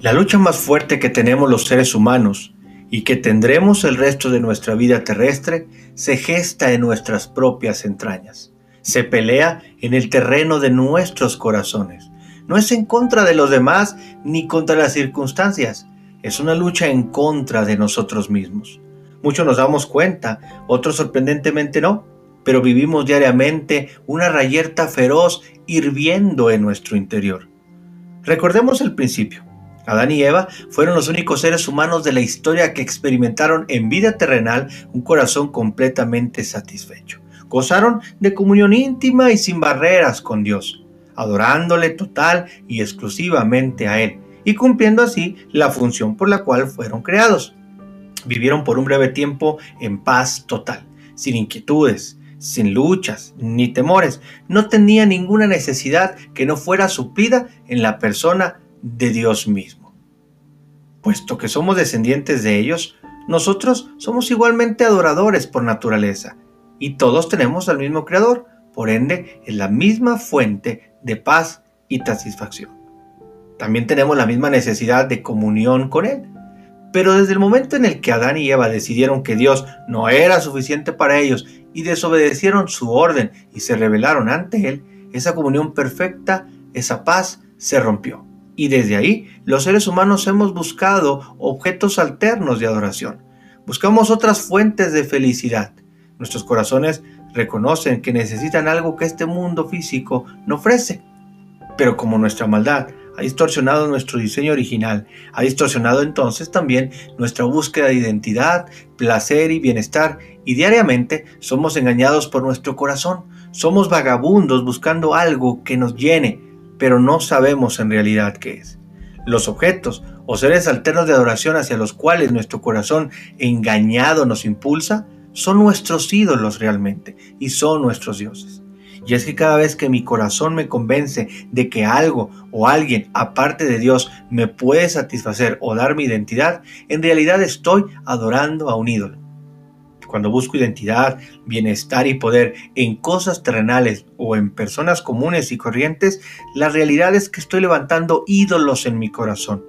La lucha más fuerte que tenemos los seres humanos y que tendremos el resto de nuestra vida terrestre se gesta en nuestras propias entrañas. Se pelea en el terreno de nuestros corazones. No es en contra de los demás ni contra las circunstancias. Es una lucha en contra de nosotros mismos. Muchos nos damos cuenta, otros sorprendentemente no, pero vivimos diariamente una rayerta feroz hirviendo en nuestro interior. Recordemos el principio. Adán y Eva fueron los únicos seres humanos de la historia que experimentaron en vida terrenal un corazón completamente satisfecho. Gozaron de comunión íntima y sin barreras con Dios, adorándole total y exclusivamente a Él, y cumpliendo así la función por la cual fueron creados. Vivieron por un breve tiempo en paz total, sin inquietudes, sin luchas ni temores. No tenía ninguna necesidad que no fuera suplida en la persona de Dios mismo. Puesto que somos descendientes de ellos, nosotros somos igualmente adoradores por naturaleza, y todos tenemos al mismo Creador, por ende es la misma fuente de paz y satisfacción. También tenemos la misma necesidad de comunión con Él. Pero desde el momento en el que Adán y Eva decidieron que Dios no era suficiente para ellos y desobedecieron su orden y se rebelaron ante Él, esa comunión perfecta, esa paz, se rompió y desde ahí los seres humanos hemos buscado objetos alternos de adoración. Buscamos otras fuentes de felicidad. Nuestros corazones reconocen que necesitan algo que este mundo físico no ofrece. Pero como nuestra maldad ha distorsionado nuestro diseño original, ha distorsionado entonces también nuestra búsqueda de identidad, placer y bienestar, y diariamente somos engañados por nuestro corazón. Somos vagabundos buscando algo que nos llene, pero no sabemos en realidad qué es. Los objetos o seres alternos de adoración hacia los cuales nuestro corazón engañado nos impulsa son nuestros ídolos realmente y son nuestros dioses. Y es que cada vez que mi corazón me convence de que algo o alguien aparte de Dios me puede satisfacer o dar mi identidad, en realidad estoy adorando a un ídolo. Cuando busco identidad, bienestar y poder en cosas terrenales o en personas comunes y corrientes, la realidad es que estoy levantando ídolos en mi corazón.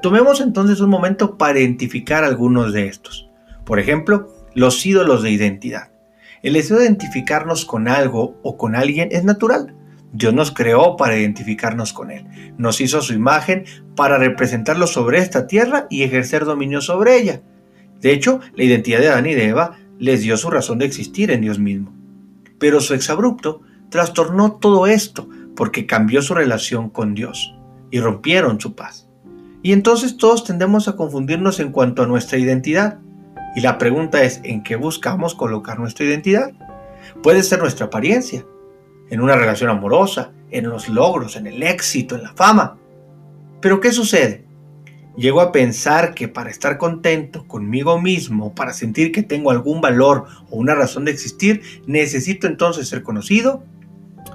Tomemos entonces un momento para identificar algunos de estos. Por ejemplo, los ídolos de identidad. El deseo de identificarnos con algo o con alguien es natural. Dios nos creó para identificarnos con Él. Nos hizo su imagen para representarlo sobre esta tierra y ejercer dominio sobre ella. De hecho, la identidad de Adán y de Eva les dio su razón de existir en Dios mismo. Pero su exabrupto trastornó todo esto porque cambió su relación con Dios y rompieron su paz. Y entonces todos tendemos a confundirnos en cuanto a nuestra identidad. Y la pregunta es, ¿en qué buscamos colocar nuestra identidad? Puede ser nuestra apariencia, en una relación amorosa, en los logros, en el éxito, en la fama. Pero ¿qué sucede? Llego a pensar que para estar contento conmigo mismo, para sentir que tengo algún valor o una razón de existir, necesito entonces ser conocido,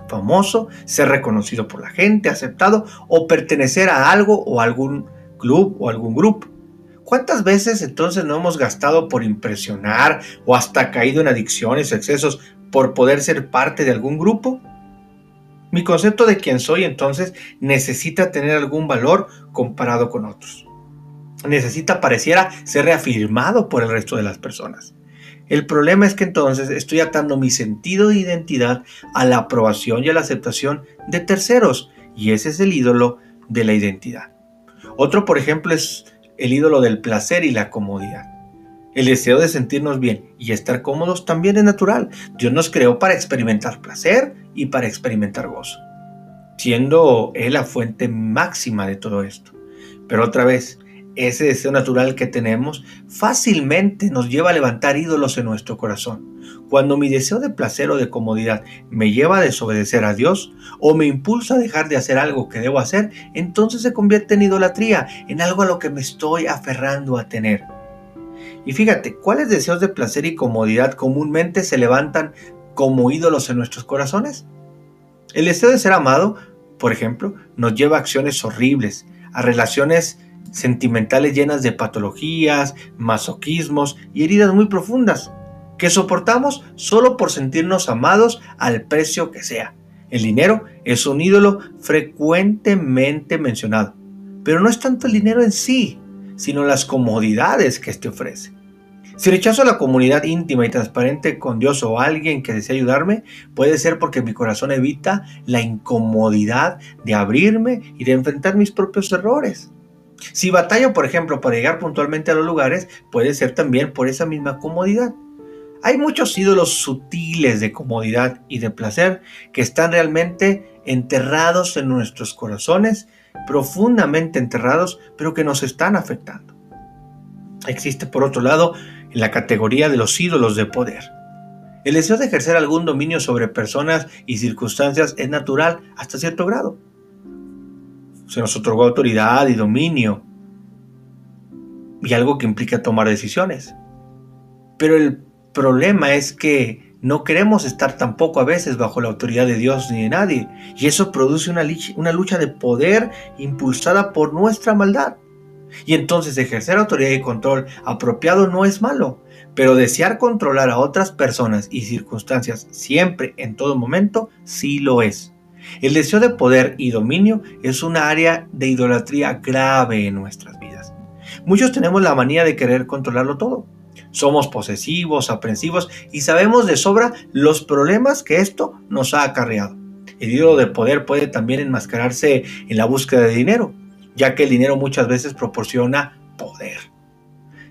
famoso, ser reconocido por la gente, aceptado o pertenecer a algo o algún club o algún grupo. ¿Cuántas veces entonces no hemos gastado por impresionar o hasta caído en adicciones o excesos por poder ser parte de algún grupo? Mi concepto de quién soy entonces necesita tener algún valor comparado con otros necesita, pareciera, ser reafirmado por el resto de las personas. El problema es que entonces estoy atando mi sentido de identidad a la aprobación y a la aceptación de terceros, y ese es el ídolo de la identidad. Otro, por ejemplo, es el ídolo del placer y la comodidad. El deseo de sentirnos bien y estar cómodos también es natural. Dios nos creó para experimentar placer y para experimentar gozo, siendo Él la fuente máxima de todo esto. Pero otra vez, ese deseo natural que tenemos fácilmente nos lleva a levantar ídolos en nuestro corazón. Cuando mi deseo de placer o de comodidad me lleva a desobedecer a Dios o me impulsa a dejar de hacer algo que debo hacer, entonces se convierte en idolatría, en algo a lo que me estoy aferrando a tener. Y fíjate, ¿cuáles deseos de placer y comodidad comúnmente se levantan como ídolos en nuestros corazones? El deseo de ser amado, por ejemplo, nos lleva a acciones horribles, a relaciones sentimentales llenas de patologías, masoquismos y heridas muy profundas, que soportamos solo por sentirnos amados al precio que sea. El dinero es un ídolo frecuentemente mencionado, pero no es tanto el dinero en sí, sino las comodidades que éste ofrece. Si rechazo la comunidad íntima y transparente con Dios o alguien que desea ayudarme, puede ser porque mi corazón evita la incomodidad de abrirme y de enfrentar mis propios errores. Si batallo, por ejemplo, para llegar puntualmente a los lugares, puede ser también por esa misma comodidad. Hay muchos ídolos sutiles de comodidad y de placer que están realmente enterrados en nuestros corazones, profundamente enterrados, pero que nos están afectando. Existe, por otro lado, en la categoría de los ídolos de poder. El deseo de ejercer algún dominio sobre personas y circunstancias es natural hasta cierto grado. Se nos otorgó autoridad y dominio y algo que implica tomar decisiones. Pero el problema es que no queremos estar tampoco a veces bajo la autoridad de Dios ni de nadie. Y eso produce una, una lucha de poder impulsada por nuestra maldad. Y entonces ejercer autoridad y control apropiado no es malo, pero desear controlar a otras personas y circunstancias siempre, en todo momento, sí lo es. El deseo de poder y dominio es una área de idolatría grave en nuestras vidas. Muchos tenemos la manía de querer controlarlo todo. Somos posesivos, aprensivos y sabemos de sobra los problemas que esto nos ha acarreado. El ídolo de poder puede también enmascararse en la búsqueda de dinero ya que el dinero muchas veces proporciona poder.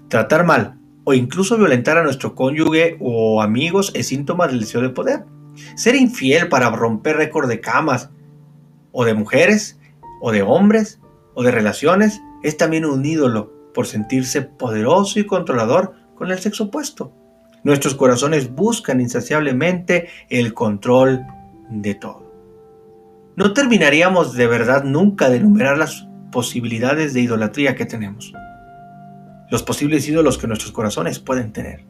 Tratar mal o incluso violentar a nuestro cónyuge o amigos es síntoma del deseo de poder. Ser infiel para romper récord de camas o de mujeres o de hombres o de relaciones es también un ídolo por sentirse poderoso y controlador con el sexo opuesto. Nuestros corazones buscan insaciablemente el control de todo. No terminaríamos de verdad nunca de enumerar las posibilidades de idolatría que tenemos. Los posibles ídolos que nuestros corazones pueden tener.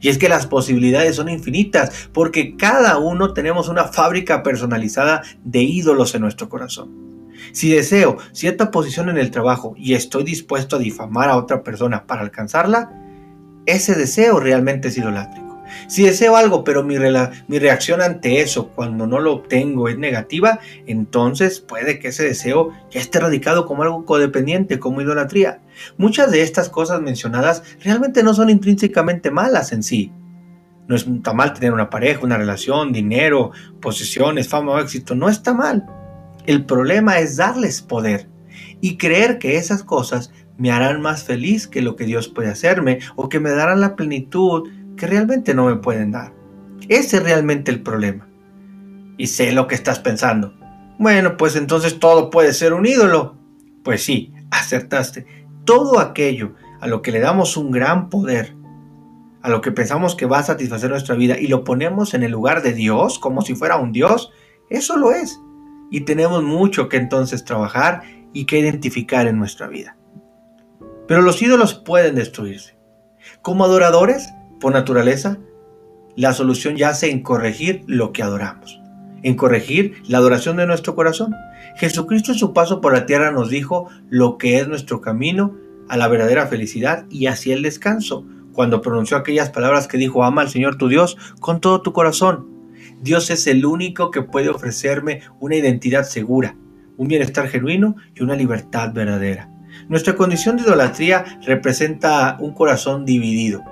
Y es que las posibilidades son infinitas porque cada uno tenemos una fábrica personalizada de ídolos en nuestro corazón. Si deseo cierta posición en el trabajo y estoy dispuesto a difamar a otra persona para alcanzarla, ese deseo realmente es idolátrico. Si deseo algo, pero mi, reacción ante eso cuando no lo obtengo es negativa, entonces puede que ese deseo ya esté radicado como algo codependiente, como idolatría. Muchas de estas cosas mencionadas realmente no son intrínsecamente malas en sí. No está mal tener una pareja, una relación, dinero, posesiones, fama o éxito. No está mal. El problema es darles poder y creer que esas cosas me harán más feliz que lo que Dios puede hacerme o que me darán la plenitud que realmente no me pueden dar. Ese es realmente el problema. Y sé lo que estás pensando. Bueno, pues entonces todo puede ser un ídolo. Pues sí, acertaste. Todo aquello a lo que le damos un gran poder, a lo que pensamos que va a satisfacer nuestra vida y lo ponemos en el lugar de Dios, como si fuera un Dios, eso lo es. Y tenemos mucho que entonces trabajar y que identificar en nuestra vida. Pero los ídolos pueden destruirse. Como adoradores, por naturaleza, la solución yace en corregir lo que adoramos, en corregir la adoración de nuestro corazón. Jesucristo en su paso por la tierra nos dijo lo que es nuestro camino a la verdadera felicidad y hacia el descanso, cuando pronunció aquellas palabras que dijo, ama al Señor tu Dios con todo tu corazón. Dios es el único que puede ofrecerme una identidad segura, un bienestar genuino y una libertad verdadera. Nuestra condición de idolatría representa un corazón dividido,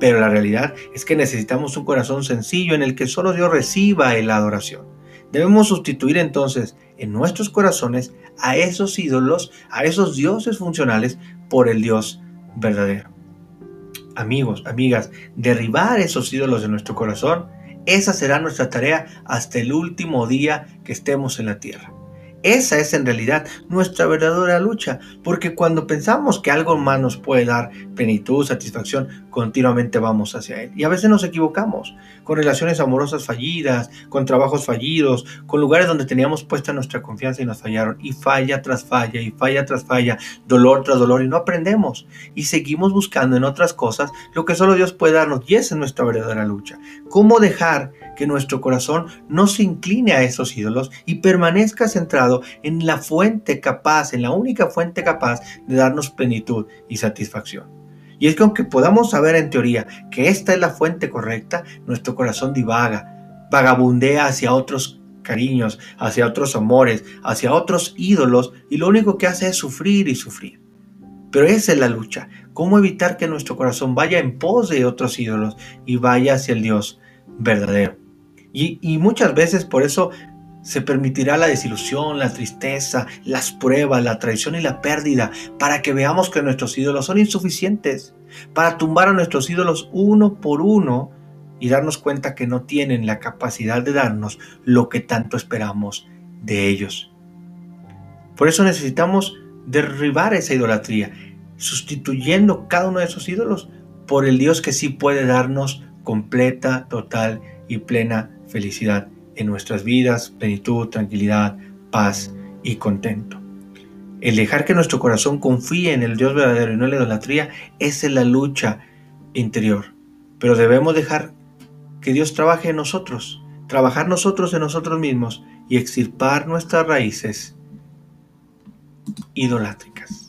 pero la realidad es que necesitamos un corazón sencillo en el que solo Dios reciba la adoración. Debemos sustituir entonces en nuestros corazones a esos ídolos, a esos dioses funcionales por el Dios verdadero. Amigos, amigas, derribar esos ídolos de nuestro corazón, esa será nuestra tarea hasta el último día que estemos en la tierra. Esa es en realidad nuestra verdadera lucha, porque cuando pensamos que algo más nos puede dar plenitud, satisfacción, continuamente vamos hacia él. Y a veces nos equivocamos, con relaciones amorosas fallidas, con trabajos fallidos, con lugares donde teníamos puesta nuestra confianza y nos fallaron, y falla tras falla, y falla tras falla, dolor tras dolor, y no aprendemos. Y seguimos buscando en otras cosas lo que solo Dios puede darnos, y esa es nuestra verdadera lucha. ¿Cómo dejar que nuestro corazón no se incline a esos ídolos y permanezca centrado en la fuente capaz, en la única fuente capaz de darnos plenitud y satisfacción. Y es que aunque podamos saber en teoría que esta es la fuente correcta, nuestro corazón divaga, vagabundea hacia otros cariños, hacia otros amores, hacia otros ídolos y lo único que hace es sufrir y sufrir. Pero esa es la lucha. ¿Cómo evitar que nuestro corazón vaya en pos de otros ídolos y vaya hacia el Dios verdadero? Y, muchas veces por eso se permitirá la desilusión, la tristeza, las pruebas, la traición y la pérdida, para que veamos que nuestros ídolos son insuficientes, para tumbar a nuestros ídolos uno por uno y darnos cuenta que no tienen la capacidad de darnos lo que tanto esperamos de ellos. Por eso necesitamos derribar esa idolatría, sustituyendo cada uno de esos ídolos por el Dios que sí puede darnos completa, total y plena felicidad en nuestras vidas, plenitud, tranquilidad, paz y contento. El dejar que nuestro corazón confíe en el Dios verdadero y no en la idolatría, es la lucha interior. Pero debemos dejar que Dios trabaje en nosotros, trabajar nosotros en nosotros mismos y extirpar nuestras raíces idolátricas.